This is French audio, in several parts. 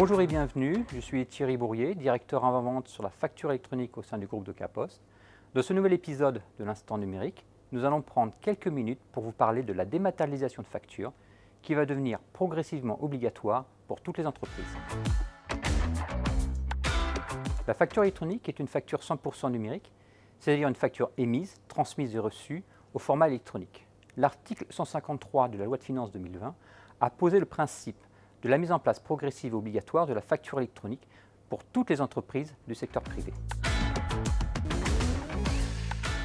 Bonjour et bienvenue, je suis Thierry Bourrier, directeur avant-vente sur la facture électronique au sein du groupe de Capost. Dans ce nouvel épisode de l'Instant numérique, nous allons prendre quelques minutes pour vous parler de la dématérialisation de factures qui va devenir progressivement obligatoire pour toutes les entreprises. La facture électronique est une facture 100% numérique, c'est-à-dire une facture émise, transmise et reçue au format électronique. L'article 153 de la loi de finances 2020 a posé le principe de la mise en place progressive et obligatoire de la facture électronique pour toutes les entreprises du secteur privé.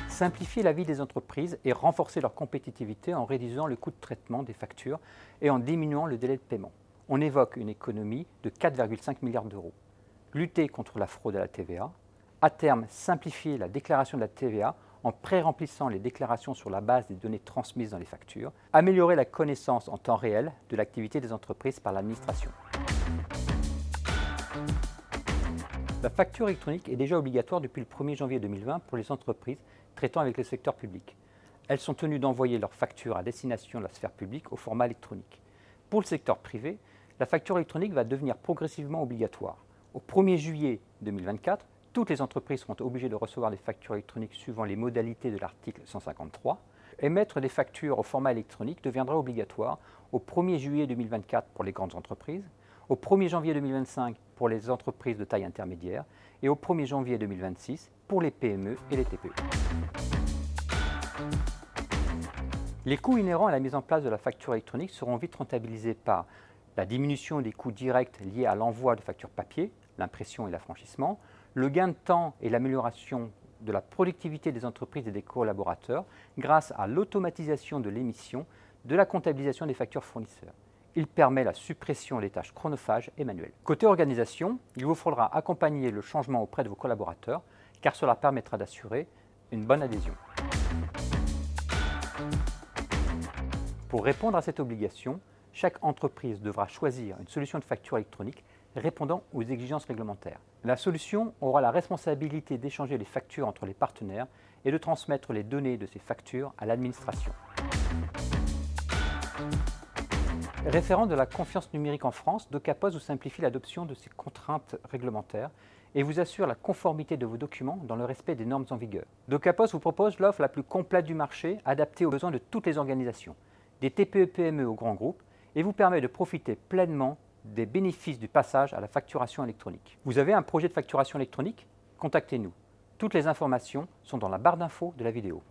Simplifier la vie des entreprises et renforcer leur compétitivité en réduisant le coût de traitement des factures et en diminuant le délai de paiement. On évoque une économie de 4,5 milliards d'euros lutter contre la fraude à la TVA, à terme simplifier la déclaration de la TVA en pré-remplissant les déclarations sur la base des données transmises dans les factures, améliorer la connaissance en temps réel de l'activité des entreprises par l'administration. La facture électronique est déjà obligatoire depuis le 1er janvier 2020 pour les entreprises traitant avec le secteur public. Elles sont tenues d'envoyer leurs factures à destination de la sphère publique au format électronique. Pour le secteur privé, la facture électronique va devenir progressivement obligatoire. Au 1er juillet 2024, toutes les entreprises seront obligées de recevoir des factures électroniques suivant les modalités de l'article 153. Émettre des factures au format électronique deviendra obligatoire au 1er juillet 2024 pour les grandes entreprises, au 1er janvier 2025 pour les entreprises de taille intermédiaire et au 1er janvier 2026 pour les PME et les TPE. Les coûts inhérents à la mise en place de la facture électronique seront vite rentabilisés par la diminution des coûts directs liés à l'envoi de factures papier, l'impression et l'affranchissement, le gain de temps et l'amélioration de la productivité des entreprises et des collaborateurs grâce à l'automatisation de l'émission, de la comptabilisation des factures fournisseurs. Il permet la suppression des tâches chronophages et manuelles. Côté organisation, il vous faudra accompagner le changement auprès de vos collaborateurs car cela permettra d'assurer une bonne adhésion. Pour répondre à cette obligation, chaque entreprise devra choisir une solution de facture électronique répondant aux exigences réglementaires. La solution aura la responsabilité d'échanger les factures entre les partenaires et de transmettre les données de ces factures à l'administration. Référent de la confiance numérique en France, DocaPos vous simplifie l'adoption de ces contraintes réglementaires et vous assure la conformité de vos documents dans le respect des normes en vigueur. DocaPos vous propose l'offre la plus complète du marché, adaptée aux besoins de toutes les organisations, des TPE-PME aux grands groupes, et vous permet de profiter pleinement des bénéfices du passage à la facturation électronique. Vous avez un projet de facturation électronique? Contactez-nous. Toutes les informations sont dans la barre d'infos de la vidéo.